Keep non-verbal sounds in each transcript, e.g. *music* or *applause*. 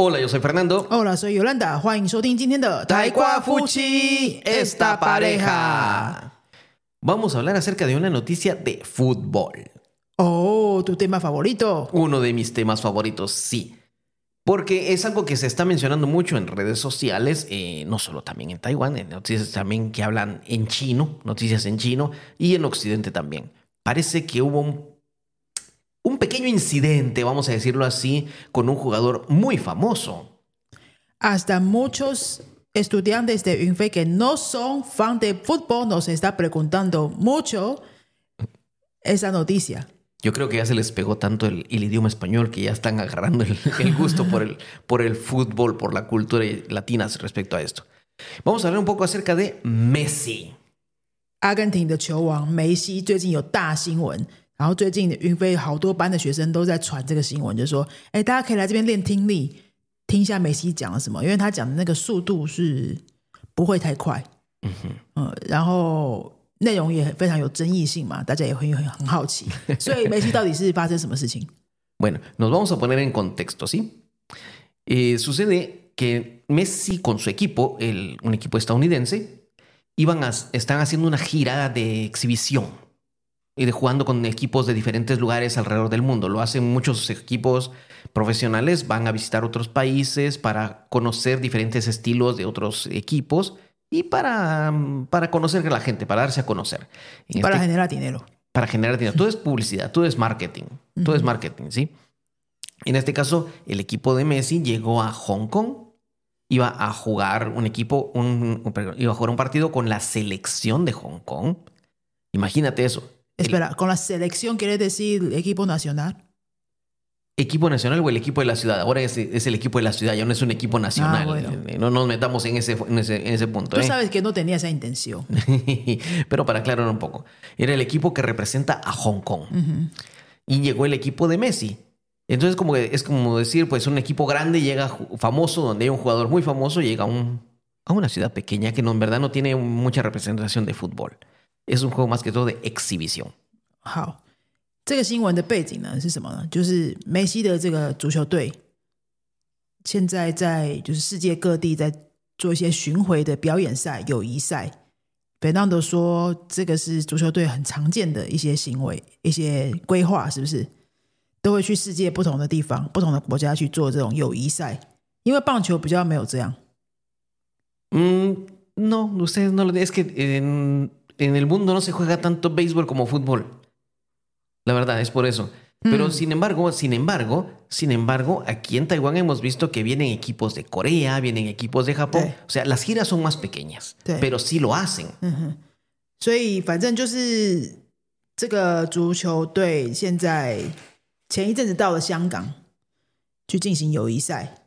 Hola, yo soy Fernando. Hola, soy Yolanda，欢迎收听今天的台瓜夫妻 esta pareja。 Vamos a hablar acerca de una noticia de fútbol. Oh, tu tema favorito. Uno de mis temas favoritos, sí. Porque es algo que se está mencionando mucho en redes sociales, eh, no solo también en Taiwán, en noticias también que hablan en chino, noticias en chino y en Occidente también. Parece que hubo un, un pequeño incidente, vamos a decirlo así, con un jugador muy famoso. Hasta muchos estudiantes de Yunfei que no son fan de fútbol nos está preguntando mucho esa noticia. Yo creo que ya se les pegó tanto el, el idioma español que ya están agarrando el, el gusto por el, por el fútbol, por la cultura latina respecto a esto. Vamos a hablar un poco acerca de Messi. 阿根廷的球王梅西最近有大新闻， 然后最近云飞好多班的学生都在传这个新闻，就说：“哎，大家可以来这边练听力，听一下梅西讲了什么，因为他讲的那个速度是不会太快，嗯哼。嗯，然后内容也非常有争议性嘛，大家也会很很好奇，所以梅西到底是发生什么事情？Bueno, nos vamos a poner en contexto, ¿sí? Eh, sucede que Messi con su equipo, el- un equipo estadounidense, iban a, están haciendo una gira de exhibición y de jugando con equipos de diferentes lugares alrededor del mundo. Lo hacen muchos equipos profesionales, van a visitar otros países para conocer diferentes estilos de otros equipos y para, para conocer a la gente, para darse a conocer. En para este generar dinero。para generar dinero. Todo es *laughs* publicidad, todo es marketing, todo es marketing, ¿sí? En este caso, el equipo de Messi llegó a Hong Kong, iba a jugar un equipo, un, un- perdón, iba a jugar un partido con la selección de Hong Kong. Imagínate eso. Espera, con la selección quiere decir equipo nacional. equipo nacional o el equipo de la ciudad. Ahora es, es el equipo de la ciudad, ya no es un equipo nacional. bueno. No nos metamos en ese, en ese, en ese punto. Tú ¿eh? sabes que no tenía esa intención. *laughs* Pero para aclarar un poco, era el equipo que representa a Hong Kong. Y llegó el equipo de Messi. Entonces como que- es como decir, pues un equipo grande llega famoso, donde hay un jugador muy famoso, llega a, un, a una ciudad pequeña que no, en verdad no tiene mucha representación de fútbol. Es un juego más que todo de exhibición. 好，这个新闻的背景呢是什么呢？就是梅西的这个足球队现在在就是世界各地在做一些巡回的表演赛、友谊赛。北当都说这个是足球队很常见的一些行为、一些规划，是不是？都会去世界不同的地方、不同的国家去做这种友谊赛，因为棒球比较没有这样。Mm, no, ustedes no lo... Es que en, en el mundo no se juega tanto béisbol como fútbol. La verdad, es por eso. Pero Mm. sin embargo, sin embargo, sin embargo, aquí en Taiwán hemos visto que vienen equipos de Corea, vienen equipos de Japón. Sí. O sea, las giras son más pequeñas, Sí. pero sí lo hacen. 嗯哼，所以反正就是这个足球队现在前一阵子到了香港去进行友谊赛，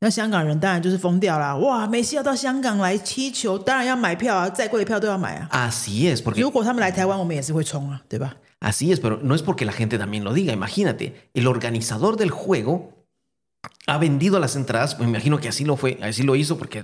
那香港人当然就是疯掉啦！哇，梅西要到香港来踢球，当然要买票啊，再贵的票都要买啊。 Así es, porque 如果他们来台湾，我们也是会冲啊，对吧？ así es, pero no es porque la gente también lo diga. Imagínate, el organizador del juego ha vendido las entradas. Me imagino que así lo fue, así lo hizo, porque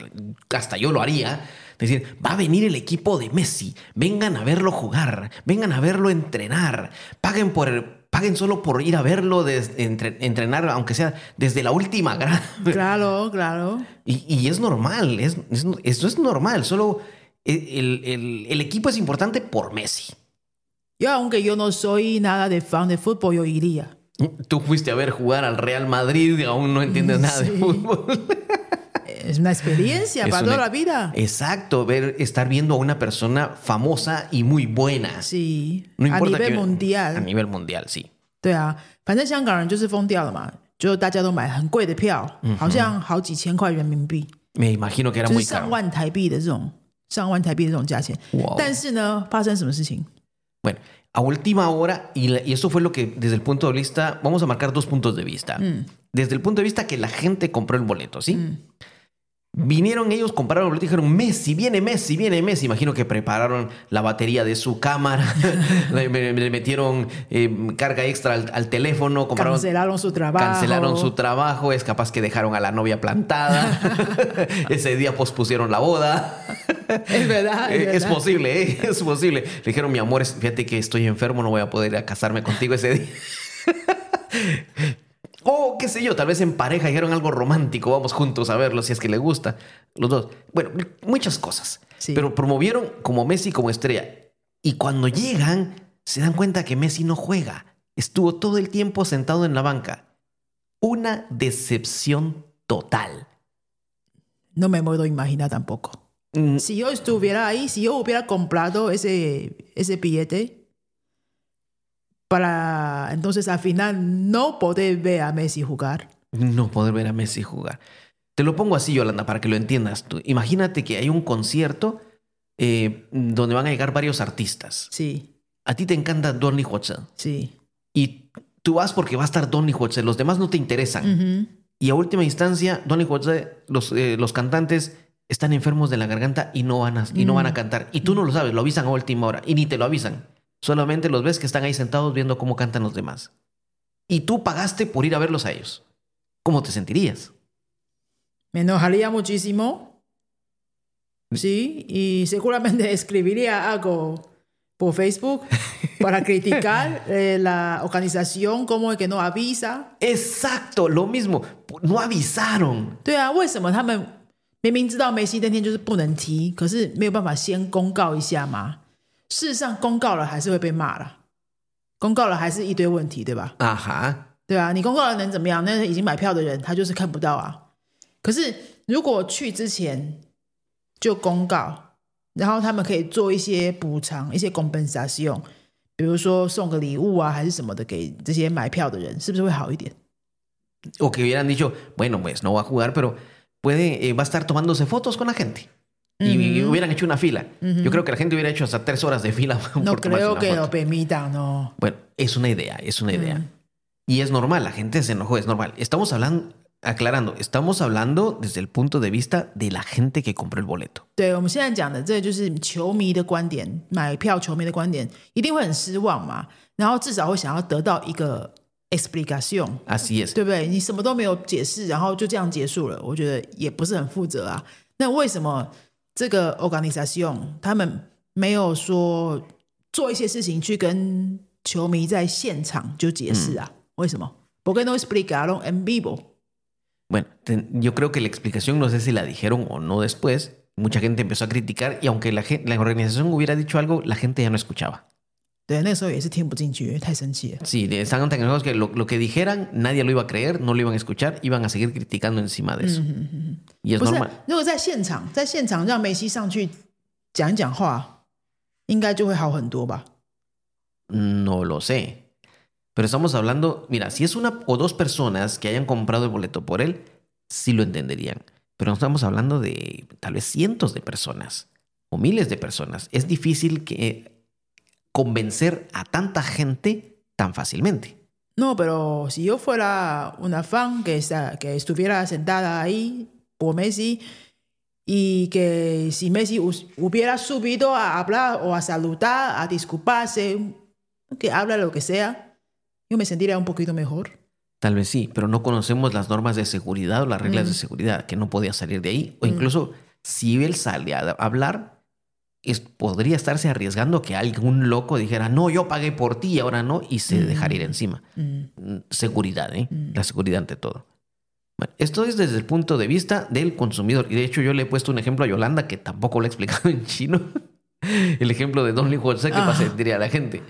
hasta yo lo haría. Decir, va a venir el equipo de Messi, vengan a verlo jugar, vengan a verlo entrenar, paguen por el- paguen solo por ir a verlo des- entre- entrenar, aunque sea desde la última grada. Claro, claro. Y, y es normal, es, es- eso es normal, solo el, el- el equipo es importante por Messi. Yo aunque yo no soy nada de fan de fútbol, yo iría. Tú fuiste a ver jugar al Real Madrid y aún no entiendes nada de Sí. fútbol. *laughs* Es una experiencia Es para una- toda la vida. Exacto, ver, estar viendo a una persona famosa y muy buena. Sí, No a importa nivel que- mundial. A nivel mundial, sí. 对啊，反正香港人就是疯掉了嘛，就大家都买很贵的票，好像好几千块人民币， Me imagino que era 就是 muy 上 caro. 万台币的这种上万台币的这种价钱。 Wow. 但是呢，发生什么事情？ Bueno, a última hora, y, la- y eso fue lo que desde el punto de vista, vamos a marcar dos puntos de vista. Desde el punto de vista que la gente compró el boleto, ¿sí? Vinieron ellos, compraron el boleto y dijeron, Messi, viene Messi, viene Messi. Imagino que prepararon la batería de su cámara, *laughs* le, me- le metieron eh, carga extra al, al teléfono, compraron, Cancelaron su trabajo. cancelaron su trabajo, es capaz que dejaron a la novia plantada. *laughs* *laughs* Ese día pospusieron la boda. Es verdad, es Eh, es posible, ¿eh? es posible. Le dijeron, mi amor, fíjate que estoy enfermo, no voy a poder casarme contigo ese día. O qué sé yo, tal vez en pareja dijeron algo romántico, vamos juntos a verlo si es que le gusta. Los dos. Bueno, muchas cosas. Sí. Pero promovieron como Messi como estrella. Y cuando llegan, se dan cuenta que Messi no juega. Estuvo todo el tiempo sentado en la banca. Una decepción total. No me puedo imaginar tampoco. Mm, Si yo estuviera ahí, si yo hubiera comprado ese, ese billete para entonces al final no poder ver a Messi jugar. No poder ver a Messi jugar. Te lo pongo así, Yolanda, para que lo entiendas tú. Imagínate que hay un concierto eh, donde van a llegar varios artistas. Sí, A ti te encanta Donny Watson sí. y tú vas porque va a estar Donny Watson. Los demás no te interesan. Y a última instancia, Donny Watson, los, eh, los cantantes están enfermos de la garganta y no, van a, y no van a cantar. Y tú no lo sabes, lo avisan a última hora y ni te lo avisan. Solamente los ves que están ahí sentados viendo cómo cantan los demás. Y tú pagaste por ir a verlos a ellos. ¿Cómo te sentirías? Me enojaría muchísimo. Sí, y seguramente escribiría algo por Facebook para criticar eh, la organización, como es que no avisa. Exacto, lo mismo. No avisaron. 对啊，为什么他们明明知道梅西那天就是不能踢，可是没有办法先公告一下吗？ 事实上，公告了还是会被骂了，公告了还是一堆问题，对吧？啊哈对啊，你公告了能怎么样？那已经买票的人他就是看不到啊。可是如果去之前就公告，然后他们可以做一些补偿、一些 compensation，比如说送个礼物啊，还是什么的给这些买票的人，是不是会好一点？O que hubieran dicho, bueno, pues no va a jugar, pero puede, eh, va a estar tomándose fotos con la gente. Y, y hubieran hecho una fila. Yo creo que la gente hubiera hecho hasta tres horas de fila. *laughs* No por tomarse creo una que foto. lo permitan, no. Bueno, es una idea, es una idea. Mm. Y es normal, la gente se enojó, es normal. Estamos hablando, aclarando, estamos hablando desde el punto de vista de la gente que compró el boleto. 对我们现在讲的，这就是球迷的观点，买票球迷的观点，一定会很失望嘛。然后至少会想要得到一个 explication， Así es. 对不对？你什么都没有解释，然后就这样结束了，我觉得也不是很负责啊。那为什么 这个 organization 他们没有说做一些事情去跟球迷在现场就解释啊？为什么？¿Por qué no explicaron en vivo？ Bueno, te- yo creo que la explicación no sé si la dijeron o no después. Mucha gente empezó a criticar y aunque la, gen- la organización hubiera dicho algo, la gente ya no escuchaba. 对，那时候也是听不进去，因为太生气了。 Sí, de- estaban tan enojados que lo, lo que dijeran nadie lo iba a creer, no lo iban a escuchar, iban a seguir criticando encima de eso. Y es 不是 normal.，如果在现场，在现场让梅西上去讲一讲话，应该就会好很多吧？ No lo sé. Pero estamos hablando, mira, si es una o dos personas que hayan comprado el boleto por él, sí lo entenderían. Pero no estamos hablando de tal vez cientos de personas o miles de personas. Es difícil que convencer a tanta gente tan fácilmente. No, pero si yo fuera una fan que, está, que estuviera sentada ahí por Messi y que si Messi hubiera subido a hablar o a saludar, a disculparse, que habla lo que sea, yo me sentiría un poquito mejor. Tal vez sí, pero no conocemos las normas de seguridad o las reglas de seguridad, que no podía salir de ahí. O incluso si él sale a hablar, es, podría estarse arriesgando que algún loco dijera, no, yo pagué por ti y ahora no, y se dejara ir encima. Mm, Seguridad, ¿eh? La seguridad ante todo. Bueno, esto es desde el punto de vista del consumidor. Y de hecho yo le he puesto un ejemplo a Yolanda que tampoco lo he explicado *laughs* en chino. el ejemplo de Don Lee José que Ah. pasa diría la gente.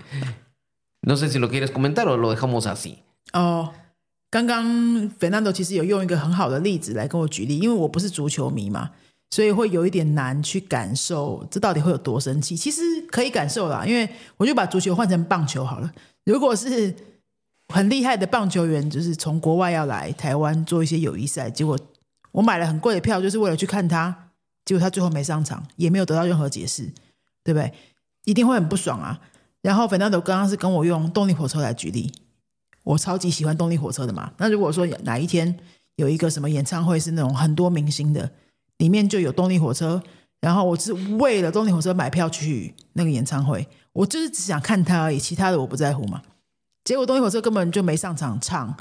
No sé si lo quieres comentar o lo dejamos así. 哦，刚刚 Fernando 其实有用一个很好的例子来跟我举例，因为我不是足球迷嘛， 所以会有一点难去感受这到底会有多生气。其实可以感受啦，因为我就把足球换成棒球好了。如果是很厉害的棒球员，就是从国外要来台湾做一些友谊赛，结果我买了很贵的票，就是为了去看他，结果他最后没上场，也没有得到任何解释，对不对？一定会很不爽啊。然后粉丹豆刚刚是跟我用动力火车来举例，我超级喜欢动力火车的嘛。那如果说哪一天有一个什么演唱会是那种很多明星的，里面就有动力火车，然后我是为了动力火车买票去那个演唱会，我就是只想看他而已，其他的我不在乎嘛。结果动力火车根本就没上场唱，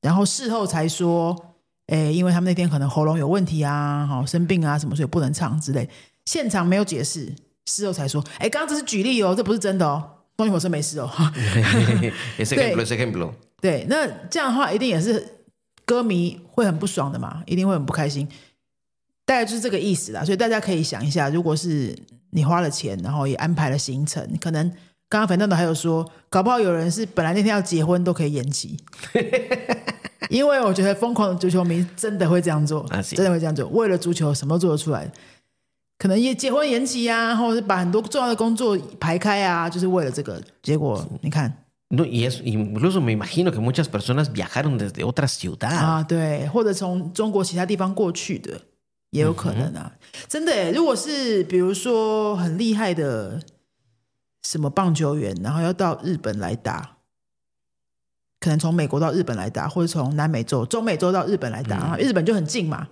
然后事后才说，哎，因为他们那天可能喉咙有问题啊，好生病啊什么，所以不能唱之类。现场没有解释，事后才说，哎，刚刚只是举例哦，这不是真的哦，动力火车没事哦。*laughs* ejemplo. 对，那这样的话一定也是歌迷会很不爽的嘛，一定会很不开心。大概就是这个意思啦，所以大家可以想一下，如果是你花了钱，然后也安排了行程，可能刚刚反正都还有说，搞不好有人是本来那天要结婚都可以延期，*laughs* 因为我觉得疯狂的足球迷真的会这样做，真的会这样做，为了足球什么都做得出来。可能也结婚延期啊，或者是把很多重要的工作排开啊，就是为了这个。结果你看 No, y es, incluso me imagino que muchas personas viajaron desde otra ciudad. 啊，对，或者从中国其他地方过去的也有可能啊。真的耶，如果是比如说很厉害的什么棒球员，然后要到日本来打，可能从美国到日本来打，或者从南美洲、中美洲到日本来打，啊，日本就很近嘛，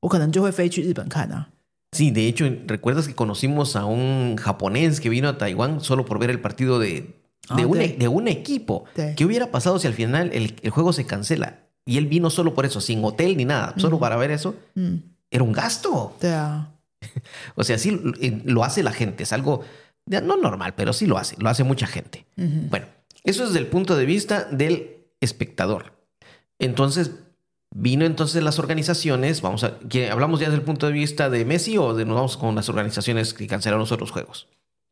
我可能就会飞去日本看啊。 Sí, de hecho, ¿recuerdas que conocimos a un japonés que vino a Taiwán solo por ver el partido de, de, Ah, un, sí. e- de un equipo? Sí. ¿Qué hubiera pasado si al final el, el juego se cancela? Y él vino solo por eso, sin hotel ni nada, solo para ver eso. 嗯， era un gasto. *laughs* O sea, sí eh, lo hace la gente, es algo no normal, pero sí lo hace, lo hace mucha gente. Bueno, eso es desde el punto de vista del espectador. Entonces, vino entonces las organizaciones, vamos a, ¿hablamos ya desde el punto de vista de Messi o de, nos vamos con las organizaciones que cancelaron los otros juegos?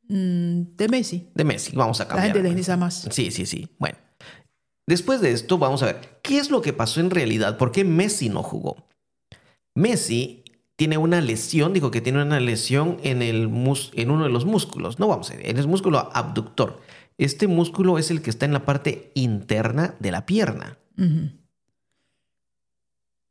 Mm, de Messi. De Messi, vamos a cambiar. La gente les más. Sí, sí, sí. Bueno, después de esto, vamos a ver, ¿qué es lo que pasó en realidad? ¿Por qué Messi no jugó? Messi tiene una lesión, dijo que tiene una lesión en, el mus en uno de los músculos, no vamos a ver, en el músculo abductor. Este músculo es el que está en la parte interna de la pierna.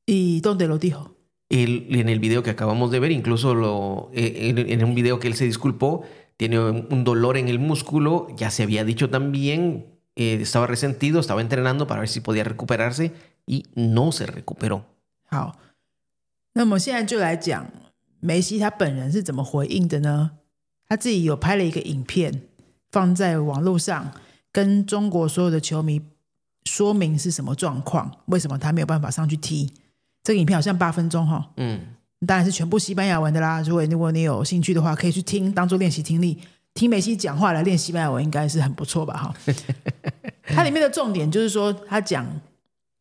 ¿Y dónde lo dijo? En el video que acabamos de ver, incluso lo, eh, en, un video que él se disculpó, tiene un dolor en el músculo, ya se había dicho también, eh, estaba resentido, estaba entrenando para ver si podía recuperarse y no se recuperó. 那么现在就来讲梅西他本人是怎么回应的呢？他自己有拍了一个影片放在网络上，跟中国所有的球迷说明是什么状况，为什么他没有办法上去踢。这个影片好像八分钟哈，Mm. 当然是全部西班牙文的啦。如果如果你有兴趣的话，可以去听，当做练习听力。听梅西讲话来练西班牙文，应该是很不错吧？哈，*laughs* 它里面的重点就是说，他讲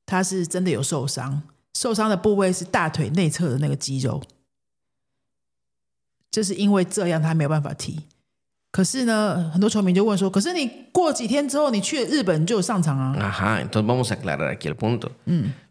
他是真的有受伤，受伤的部位是大腿内侧的那个肌肉，就是因为这样他没有办法踢。可是呢，很多球迷就问说：“可是你过几天之后，你去了日本就有上场啊 Ajá, entonces vamos a aclarar aquí el punto.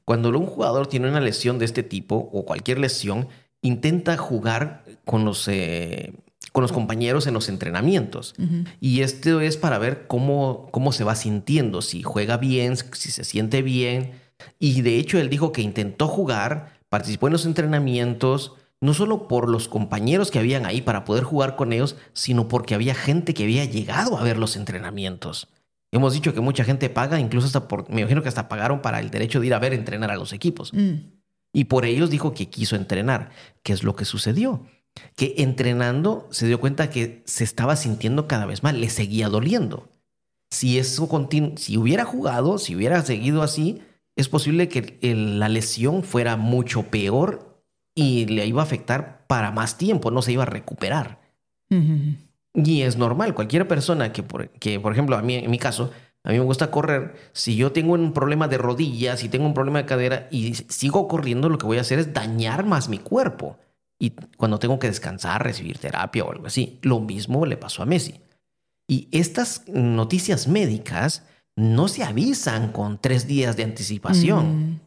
Cuando un jugador tiene una lesión de este tipo o cualquier lesión, intenta jugar con los, eh, con los compañeros en los entrenamientos. Y esto es para ver cómo, cómo se va sintiendo, si juega bien, si se siente bien. y de hecho él dijo que intentó jugar, participó en los entrenamientos, no solo por los compañeros que habían ahí para poder jugar con ellos, sino porque había gente que había llegado a ver los entrenamientos. Hemos dicho que mucha gente paga, incluso hasta por, me imagino que hasta pagaron para el derecho de ir a ver entrenar a los equipos. 嗯 Y por ellos dijo que quiso entrenar. ¿Qué es lo que sucedió? Que entrenando se dio cuenta que se estaba sintiendo cada vez mal, le seguía doliendo. Si eso si hubiera jugado, si hubiera seguido así, es posible que el- la lesión fuera mucho peor y le iba a afectar para más tiempo, no se iba a recuperar. Y es normal, cualquier persona que por, que, por ejemplo, a mí, en mi caso, a mí me gusta correr, si yo tengo un problema de rodillas, si tengo un problema de cadera y sigo corriendo, lo que voy a hacer es dañar más mi cuerpo. Y cuando tengo que descansar, recibir terapia o algo así, lo mismo le pasó a Messi. Y estas noticias médicas no se avisan con tres días de anticipación.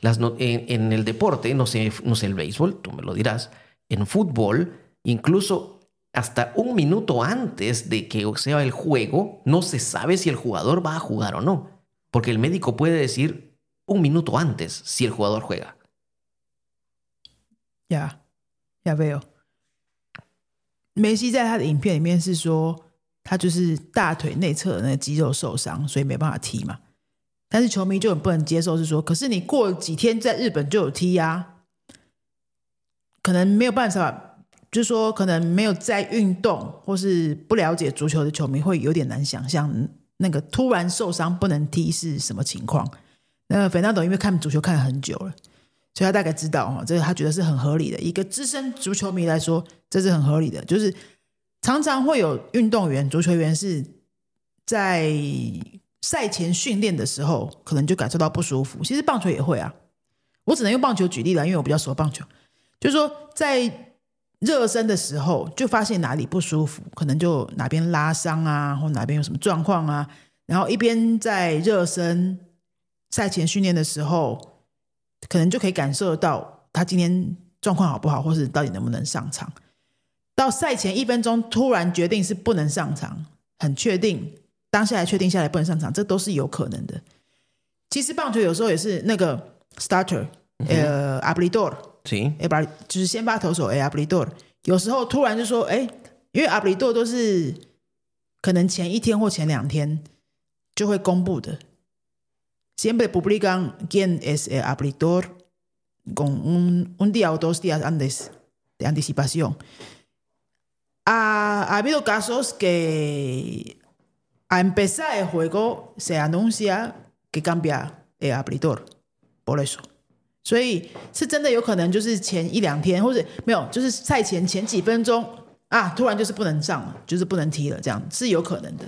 Las no- en, en el deporte, no sé, no sé el béisbol, tú me lo dirás, en fútbol, incluso hasta un minuto antes de que sea el juego, no se sabe si el jugador va a jugar o no. Porque el médico puede decir un minuto antes si el jugador juega. 呀，呀没有。梅西在他的影片里面是说， 他就是大腿内侧的那个肌肉受伤，所以没办法踢嘛。但是球迷就很不能接受，是说，可是你过几天在日本就有踢呀、可能没有办法，就是说可能没有在运动或是不了解足球的球迷会有点难想象那个突然受伤不能踢是什么情况。那斐纳斗因为看足球看了很久了，所以他大概知道哈，这个他觉得是很合理的。一个资深足球迷来说，这是很合理的。就是常常会有运动员、足球员是在赛前训练的时候，可能就感受到不舒服。其实棒球也会啊，我只能用棒球举例了，因为我比较熟棒球。就是说，在热身的时候，就发现哪里不舒服，可能就哪边拉伤啊，或哪边有什么状况啊。然后一边在热身、赛前训练的时候，可能就可以感受到他今天状况好不好，或是到底能不能上场。到赛前一分钟，突然决定是不能上场，很确定当下来确定下来不能上场，这都是有可能的。其实棒球有时候也是那个 starter，呃，阿布里多尔。Sí. 哎，把就是先发投手哎，阿布里多，有时候突然就说哎，因为阿布里多都是可能前一天或前两天就会公布的。Siempre publican quién es el abridor con un, un día o dos días antes de anticipación. Ha, ha habido casos que a empezar el juego se anuncia que cambia el abridor. Por eso. 所以是真的有可能就是前一两天，或者没有，就是赛前前几分钟啊，突然就是不能上了，就是不能踢了，这样是有可能的。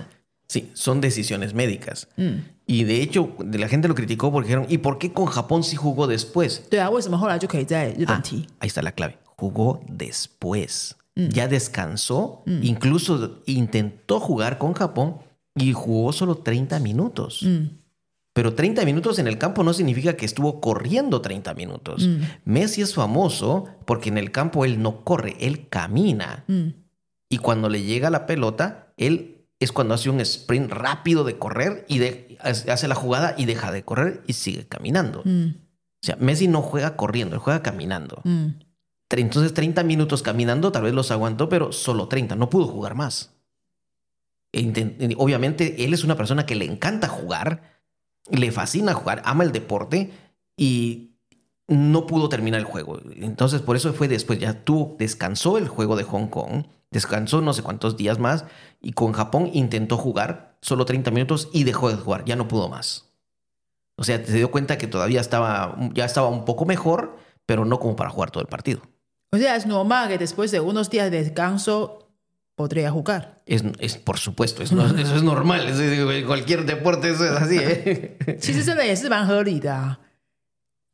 Sí, son decisiones médicas. 嗯， Y de hecho, la gente lo criticó porque dijeron, ¿y por qué con Japón sí jugó después? 对啊，为什么后来就可以在日本 Ah, 踢？ ahí está la clave. Jugó después. Mm. ya descansó, mm. incluso intentó jugar con Japón y jugó solo 30 minutos. Mm. Pero 30 minutos en el campo no significa que estuvo corriendo 30 minutos. Messi es famoso porque en el campo él no corre, él camina. Y cuando le llega la pelota, él es cuando hace un sprint rápido de correr y hace la jugada y deja de correr y sigue caminando. O sea, Messi no juega corriendo, él juega caminando. Entonces 30 minutos caminando tal vez los aguantó, pero solo 30, no pudo jugar más. E Obviamente él es una persona que le encanta jugar, le fascina jugar, ama el deporte y no pudo terminar el juego. Entonces por eso fue después, ya tuvo, descansó el juego de Hong Kong, descansó no sé cuántos días más y con Japón intentó jugar solo 30 minutos y dejó de jugar, ya no pudo más. O sea, se dio cuenta que todavía estaba, ya estaba un poco mejor, pero no como para jugar todo el partido. O sea, es normal que después de unos días de descanso podría jugar. Es, es por supuesto, es no- eso es normal. es- es- cualquier deporte eso es así. ¿eh? 其实真的也是蛮合理的啊。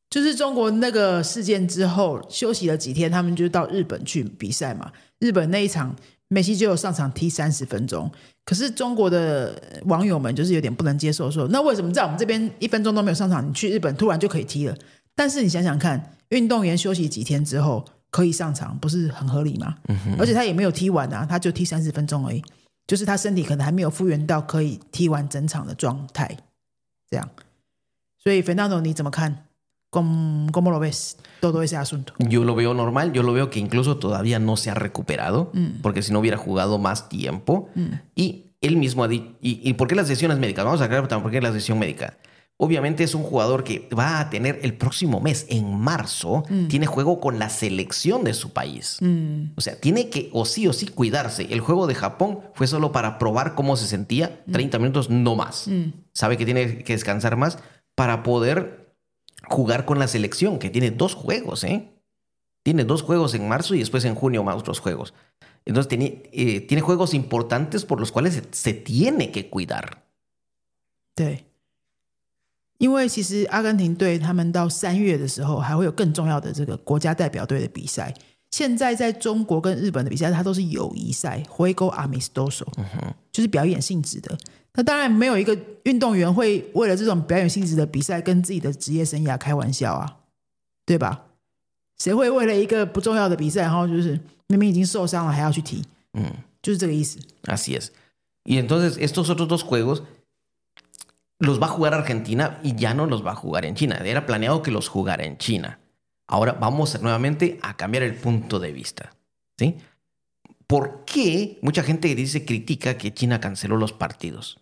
就是中国那个事件之后休息了几天，他们就到日本去比赛嘛。日本那一场，梅西就有上场踢三十分钟。可是中国的网友们就是有点不能接受说那为什么在我们这边一分钟都没有上场，你去日本突然就可以踢了？但是你想想看，运动员休息几天之后可以上场，不是很合理吗？而且他也没有踢完啊，他就踢三十分钟而已，就是他身体可能还没有复原到可以踢完整场的状态，这样。所以 Fernando 你怎么看？¿Cómo, cómo lo ves todo ese asunto？Yo lo veo normal, yo lo veo que incluso todavía no se ha recuperado, porque si no hubiera jugado más tiempo. Y él mismo ha dicho, y, ¿y por qué las decisiones médicas? Vamos a aclarar también por qué la decisión médica. Obviamente es un jugador que va a tener el próximo mes, en marzo, mm. tiene juego con la selección de su país. Mm. O sea, tiene que o sí o sí cuidarse. El juego de Japón fue solo para probar cómo se sentía, mm. 30 minutos no más. Sabe que tiene que descansar más para poder jugar con la selección, que tiene dos juegos, ¿eh? Tiene dos juegos en marzo y después en junio más otros juegos. Entonces tiene, eh, tiene juegos importantes por los cuales se, se tiene que cuidar. Sí. 因为其实阿根廷队他们到三月的时候还会有更重要的这个国家代表队的比赛。现在在中国跟日本的比赛，它都是友谊赛 （Juego Amistoso），就是表演性质的。那当然没有一个运动员会为了这种表演性质的比赛跟自己的职业生涯开玩笑啊，对吧？谁会为了一个不重要的比赛，然后就是明明已经受伤了还要去踢？嗯就是这个意思。Así es. Y entonces estos otros dos juegos los va a jugar Argentina y ya no los va a jugar en China. Era planeado que los jugara en China. Ahora vamos nuevamente a cambiar el punto de vista. ¿Sí? ¿Por qué mucha gente dice, critica que China canceló los partidos?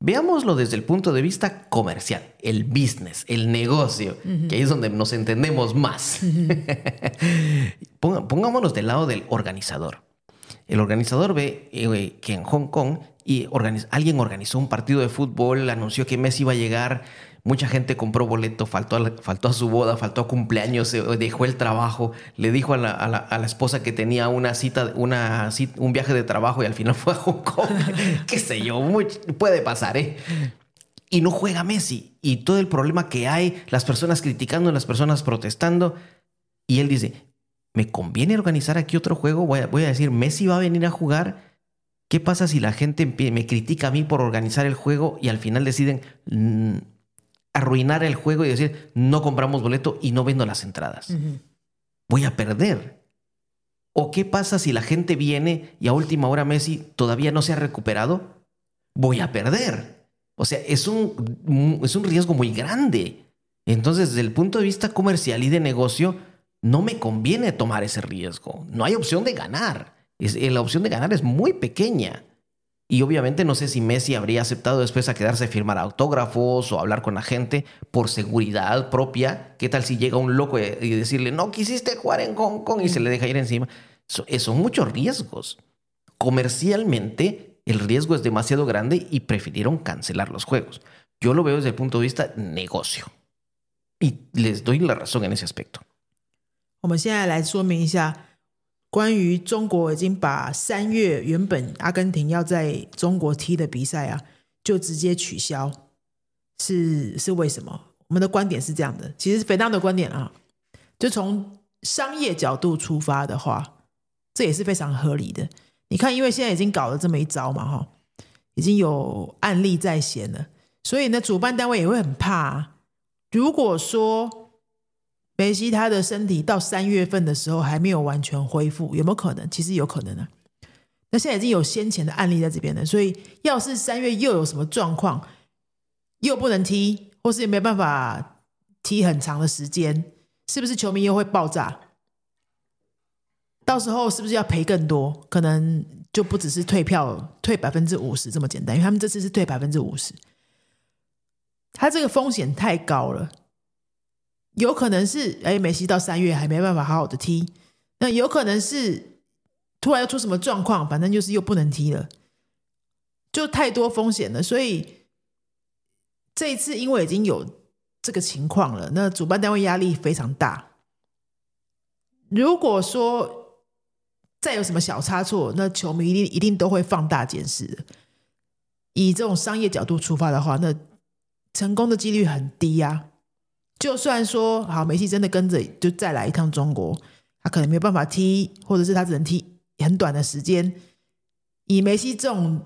Veámoslo desde el punto de vista comercial, el business, el negocio, que ahí es donde nos entendemos más. *laughs* Pongámonos del lado del organizador. El organizador ve eh, que en Hong Kong y organiz- alguien organizó un partido de fútbol, anunció que Messi iba a llegar, mucha gente compró boleto, faltó a, la- faltó a su boda, faltó a cumpleaños, se- dejó el trabajo, le dijo a la, a la- a la esposa que tenía una cita, una, un viaje de trabajo y al final *laughs* fue a Hong Kong. *laughs* Qué sé yo, muy- puede pasar, ¿eh? y no juega Messi. Y todo el problema que hay, las personas criticando, las personas protestando. Y él dice, ¿me conviene organizar aquí otro juego? Voy a, voy a decir, Messi va a venir a jugar. ¿Qué pasa si la gente me critica a mí por organizar el juego y al final deciden mm, arruinar el juego y decir, no compramos boleto y no vendo las entradas? Voy a perder. ¿O qué pasa si la gente viene y a última hora Messi todavía no se ha recuperado? Voy a perder. O sea, es un, es un riesgo muy grande. Entonces, desde el punto de vista comercial y de negocio, no me conviene tomar ese riesgo. No hay opción de ganar. Es, eh, la opción de ganar es muy pequeña. Y obviamente no sé si Messi habría aceptado después a quedarse a firmar autógrafos o hablar con la gente por seguridad propia. ¿Qué tal si llega un loco y decirle, no quisiste jugar en Hong Kong y se le deja ir encima? Eh, son muchos riesgos. Comercialmente, el riesgo es demasiado grande y prefirieron cancelar los juegos. Yo lo veo desde el punto de vista negocio. Y les doy la razón en ese aspecto. 我们现在来说明一下， 关于中国已经把三月原本阿根廷要在中国踢的比赛啊，就直接取消，是是为什么？我们的观点是这样的，其实是肥当的观点啊，就从商业角度出发的话，这也是非常合理的。你看，因为现在已经搞了这么一招嘛，哈，已经有案例在先了，所以呢，主办单位也会很怕。如果说梅西他的身体到三月份的时候还没有完全恢复，有没有可能？其实有可能啊。那现在已经有先前的案例在这边了，所以要是三月又有什么状况，又不能踢，或是也没办法踢很长的时间，是不是球迷又会爆炸？到时候是不是要赔更多？可能就不只是退票退百分之五十这么简单，因为他们这次是退百分之五十，他这个风险太高了，有可能是哎，梅西到三月还没办法好好的踢，那有可能是突然要出什么状况，反正就是又不能踢了，就太多风险了。所以这一次因为已经有这个情况了，那主办单位压力非常大。如果说再有什么小差错，那球迷一定一定都会放大检视。以这种商业角度出发的话，那成功的几率很低呀。就算说好，梅西真的跟着就再来一趟中国，他可能没有办法踢，或者是他只能踢很短的时间。以梅西这种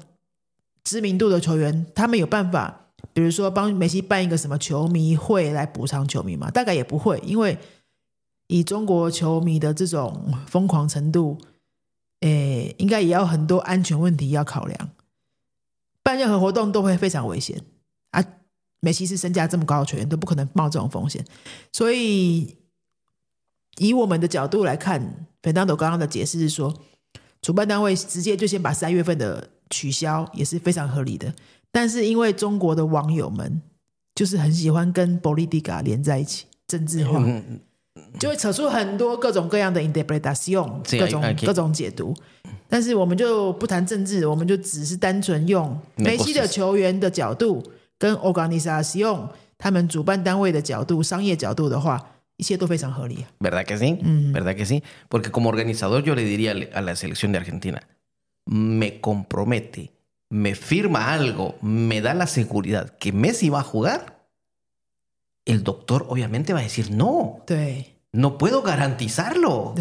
知名度的球员，他们有办法，比如说帮梅西办一个什么球迷会来补偿球迷吗？大概也不会，因为以中国球迷的这种疯狂程度。诶，应该也要很多安全问题要考量，办任何活动都会非常危险啊！梅西是身价这么高的球员，都不可能冒这种风险。所以，以我们的角度来看，本当朵刚刚的解释是说，主办单位直接就先把三月份的取消，也是非常合理的。但是，因为中国的网友们就是很喜欢跟 politica 连在一起，政治化。就会扯出很多各种各样的 interpretation，各种各种解读。但是我们就不谈政治，我们就只是单纯用梅西的球员的角度跟 organization 他们主办单位的角度、商业角度的话，一切都非常合理。¿Verdad que sí? ¿Verdad que sí? Porque como organizador yo le diría a la selección de Argentina, me compromete, me firma algo, me da la seguridad que Messi va a jugar. el doctor obviamente va a decir no. No puedo garantizarlo.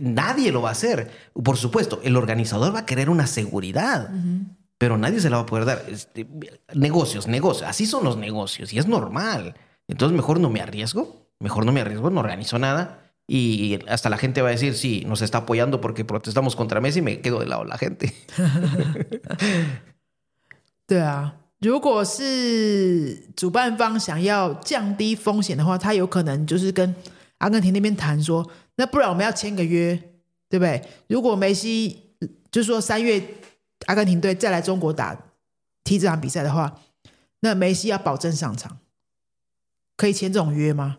nadie lo va a hacer. Por supuesto, el organizador va a querer una seguridad, pero nadie se la va a poder dar. Este, negocios, negocios. Así son los negocios y es normal. Entonces mejor no me arriesgo. Mejor no me arriesgo, no organizo nada. Y hasta la gente va a decir, sí, nos está apoyando porque protestamos contra Messi y me quedo de lado la gente. *laughs* 如果是主办方想要降低风险的话，他有可能就是跟阿根廷那边谈说，那不然我们要签个约，对不对？如果梅西就是说三月 阿根廷队再来中国打踢这场比赛的话，那梅西要保证上场，可以签这种约吗？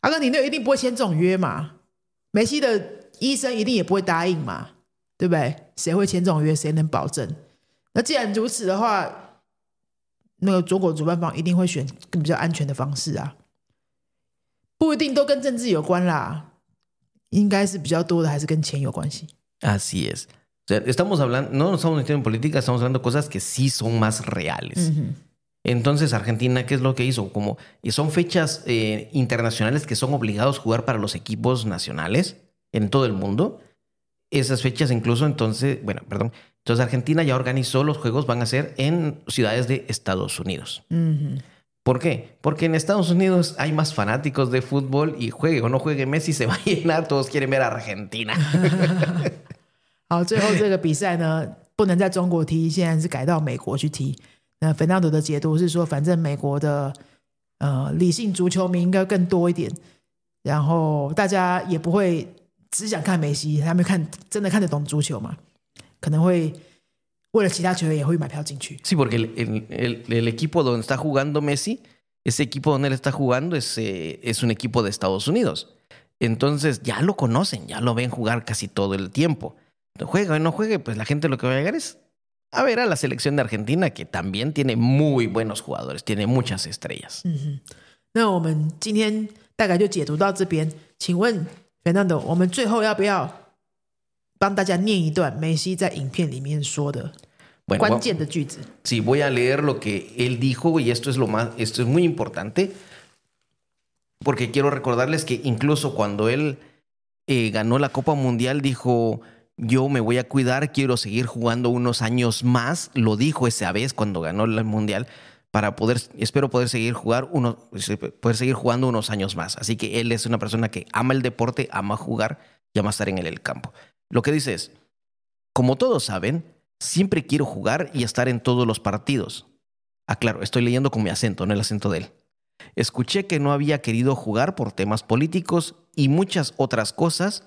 阿根廷队一定不会签这种约嘛？梅西的医生一定也不会答应嘛？对不对？谁会签这种约？谁能保证？那既然如此的话，那个中国主办方一定会选更比较安全的方式啊，不一定都跟政治有关啦，应该是比较多的还是跟钱有关系。Así es. O sea, estamos hablando, no estamos metiendo en política, estamos hablando de cosas que sí son más reales. Entonces Argentina, ¿qué es lo que hizo? Como y son fechas eh, internacionales que son obligados a jugar para los equipos nacionales en todo el mundo. Esas fechas incluso entonces, bueno, perdón, entonces Argentina ya organizó los juegos, van a ser en ciudades de Estados Unidos. ¿Por qué? Porque en Estados Unidos hay más fanáticos de fútbol y juegue o no juegue Messi se va a llenar, todos quieren ver a Argentina. *laughs* 好，最后这个比赛呢，不能在中国踢，现在是改到美国去踢。那粉当朵的解读是说，反正美国的呃理性足球迷应该更多一点，然后大家也不会只想看梅西，他们看真的看得懂足球嘛？可能会为了其他球员也会买票进去。Sí, porque el, el- el- equipo donde está jugando Messi, ese equipo donde él está jugando es, es un equipo de Estados Unidos. Entonces ya lo conocen, ya lo ven jugar casi todo el tiempo. Juega o no juegue, pues la gente lo que va a llegar es a ver a la selección de Argentina, que también tiene muy buenos jugadores, tiene muchas estrellas. 那我们今天大概就解读到这边。请问 Fernando，我们最后要不要帮大家念一段梅西在影片里面说的 Bueno, 关 va- 键的句子？ Sí, voy a leer lo que él dijo y esto es lo más, esto es muy importante porque quiero recordarles que incluso cuando él eh, ganó la Copa Mundial dijo yo me voy a cuidar, quiero seguir jugando unos años más, lo dijo esa vez cuando ganó el Mundial para poder, espero poder seguir jugar unos, poder seguir jugando unos años más. Así que él es una persona que ama el deporte, ama jugar y ama estar en el, campo. Lo que dice es, como todos saben, siempre quiero jugar y estar en todos los partidos. Ah, claro, estoy leyendo con mi acento, no el acento de él. Escuché que no había querido jugar por temas políticos y muchas otras cosas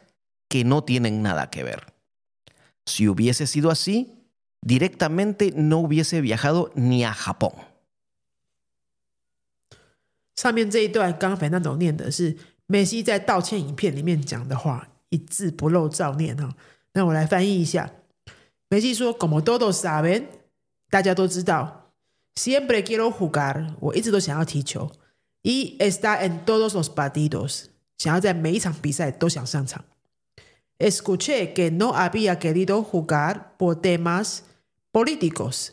que no tienen nada que ver. Si hubiese sido así, directamente no hubiese viajado ni a Japón. 上面这一段刚刚 Fernando 念的是梅西在道歉影片里面讲的话，一字不漏照念哈。那我来翻译一下，梅西说：“Como todos saben，大家都知道，siempre quiero jugar，我一直都想要踢球，y estar en todos los partidos，想要在每一场比赛都想上场。 Escuché que no había querido jugar por temas políticos。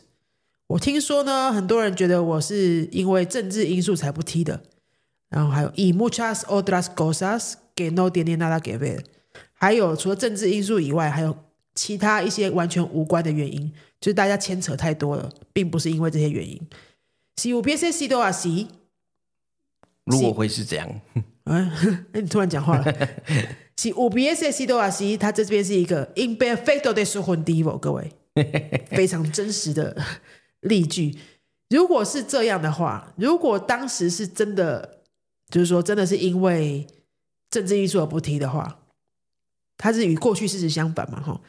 我听说呢，很多人觉得我是因为政治因素才不踢的。然后还有 y muchas otras cosas que no tienen nada que ver。还有除了政治因素以外，还有其他一些完全无关的原因，就是大家牵扯太多了，并不是因为这些原因。Si hubiese sido así，如果会是这样，嗯，哎，你突然讲话了。Si hubiese sido así，它这边是一个 imperfecto de su motivo，各位，非常真实的例句。如果是这样的话，如果当时是真的，就是说真的是因为政治因素而不提的话，它是与过去事实相反嘛，哈。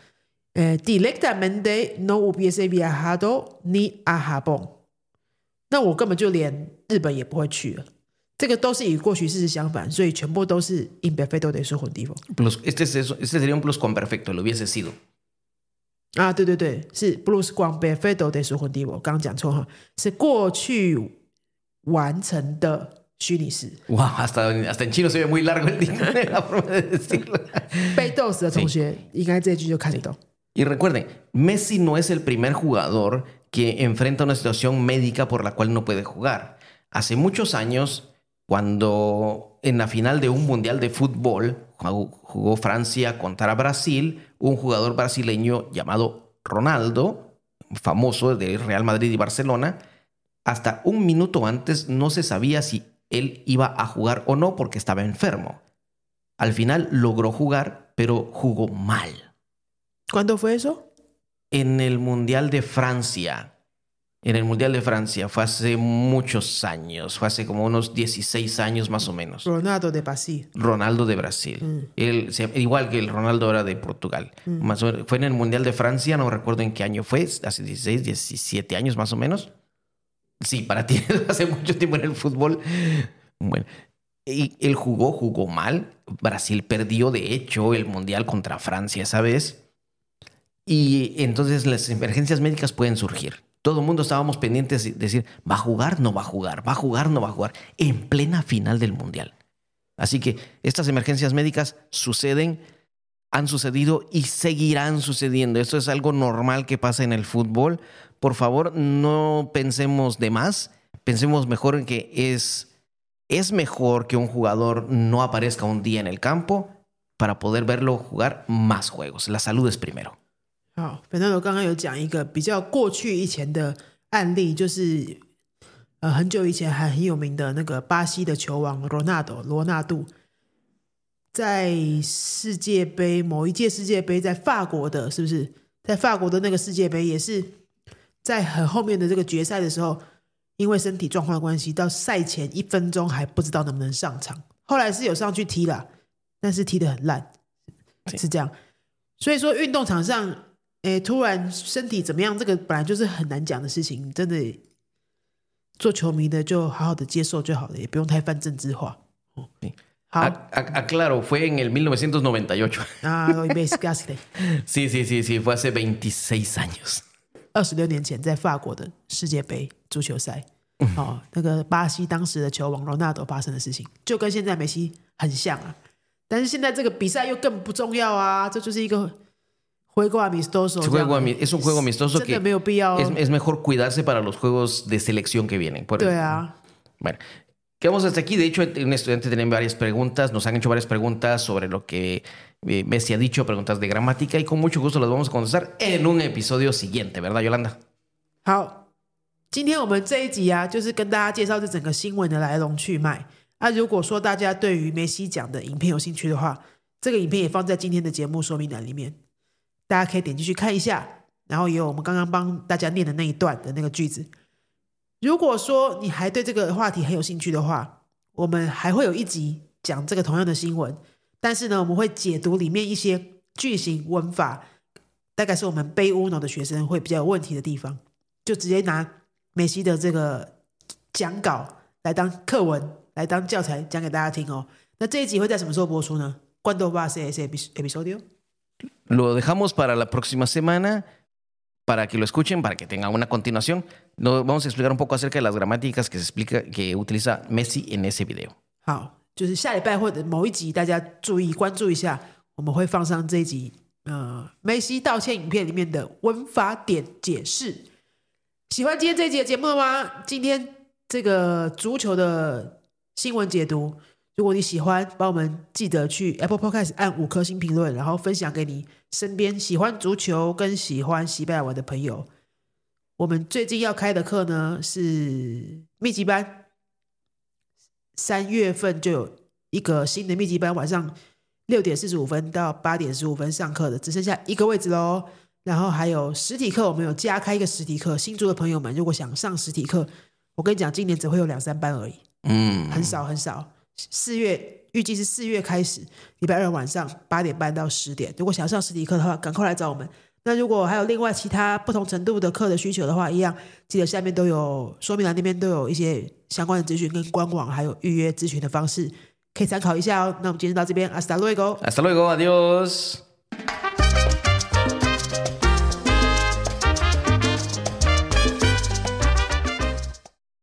呃，directamente no hubiese viajado ni a Japón，那我根本就连日本也不会去了。这个都是与过去事实相反，所以全部都是 imperfecto de su motivo。 plus, este, es eso, este sería un plus con perfecto, lo hubiese sido. 啊，对对对，是 Bruce 光 perfecto de su motivo，刚刚讲错哈，是过去完成的虚拟式。 Wow, hasta, hasta en chino se ve muy largo el diccionario, la forma de decirlo. 被 dos 的同学应该这句就看得懂。 Y recuerden, Messi no es el primer jugador que enfrenta una situación médica por la cual no puede jugar. Hace muchos años, cuando en la final de un mundial de fútbol jugó, Francia contra Brasil, un jugador brasileño llamado Ronaldo, famoso de Real Madrid y Barcelona, hasta un minuto antes no se sabía si él iba a jugar o no porque estaba enfermo. Al final logró jugar, pero jugó mal. ¿Cuándo fue eso? En el Mundial de Francia. En el Mundial de Francia. Fue hace muchos años. Fue hace como unos 16 años más o menos. Ronaldo de Brasil. Ronaldo de Brasil. Él, se- igual que el Ronaldo era de Portugal. Más o menos- fue en el Mundial de Francia, no recuerdo en qué año fue, hace 16, 17 años más o menos. Sí, para ti *laughs* hace mucho tiempo en el fútbol. Bueno, y él jugó, jugó mal. Brasil perdió, de hecho, el Mundial contra Francia esa vez. Y entonces las emergencias médicas pueden surgir. Todo el mundo estábamos pendientes de decir, ¿va a jugar? No va a jugar, va a jugar, no va a jugar, en plena final del Mundial. Así que estas emergencias médicas suceden, han sucedido y seguirán sucediendo. Esto es algo normal que pasa en el fútbol. Por favor, no pensemos de más. pensemos mejor en que es, es mejor que un jugador no aparezca un día en el campo para poder verlo jugar más juegos. La salud es primero. 好反正我刚刚有讲一个比较过去以前的案例，就是呃很久以前还很有名的那个巴西的球王罗纳多罗纳度，在世界杯某一届世界杯在法国的，是不是在法国的那个世界杯也是在很后面的这个决赛的时候，因为身体状况的关系，到赛前一分钟还不知道能不能上场，后来是有上去踢了，但是踢得很烂，是这样。所以说运动场上。哎，突然身体怎么样？这个本来就是很难讲的事情，真的做球迷的就好好的接受就好了，也不用太泛政治化。哦，好，aclaro fue en el 1998. Ah, *laughs* *laughs* sí, sí, sí, sí, fue hace veintiséis años. *laughs* 二十六年前在法国的世界杯足球赛，哦，那个巴西当时的球王罗纳多发生的事情，就跟现在梅西很像啊。但是现在这个比赛又更不重要啊，这就是一个。juego amistoso. es un juego amistoso que es, mejor cuidarse para los juegos de selección que vienen. Bueno, quedamos hasta aquí. De hecho, un estudiante tiene varias preguntas, nos han hecho varias preguntas sobre lo que eh, Messi ha dicho, preguntas de gramática, y con mucho gusto las vamos a contestar en un episodio siguiente, ¿verdad, Yolanda? 好，今天我们这一集啊，就是跟大家介绍这整个新闻的来龙去脉。啊，如果说大家对于梅西讲的影片有兴趣的话，这个影片也放在今天的节目说明栏里面。 大家可以点进去看一下，然后也有我们刚刚帮大家念的那一段的那个句子。如果说你还对这个话题很有兴趣的话，我们还会有一集讲这个同样的新闻，但是呢，我们会解读里面一些句型文法，大概是我们背 Uno 的学生会比较有问题的地方，就直接拿梅西的这个讲稿来当课文，来当教材讲给大家听哦。那这一集会在什么时候播出呢？关多巴 C S episodio。Lo dejamos para la próxima semana para que lo escuchen, para que tengan una continuación. vamos a explicar un poco acerca de las gramáticas que se explica que utiliza Messi en ese video. 好，就是下礼拜或者某一集，大家注意关注一下，我们会放上这一集呃梅西道歉影片里面的文法点解释。喜欢今天这一集的节目了吗？今天这个足球的新闻解读。 如果你喜欢，帮我们记得去 Apple Podcast 按五颗星评论，然后分享给你身边喜欢足球跟喜欢西班牙文的朋友。我们最近要开的课呢是密集班，三月份就有一个新的密集班，晚上六点四十五分到八点十五分上课的，只剩下一个位置喽。然后还有实体课，我们有加开一个实体课。新竹的朋友们，如果想上实体课，我跟你讲，今年只会有两三班而已，嗯，很少很少。四月预计是四月开始，礼拜二晚上八点半到十点。如果想要上实体课的话，赶快来找我们。那如果还有另外其他不同程度的课的需求的话，一样记得下面都有说明栏那边都有一些相关的资讯跟官网，还有预约咨询的方式，可以参考一下哦。那我们今天到这边，Hasta luego，Hasta luego，Adiós。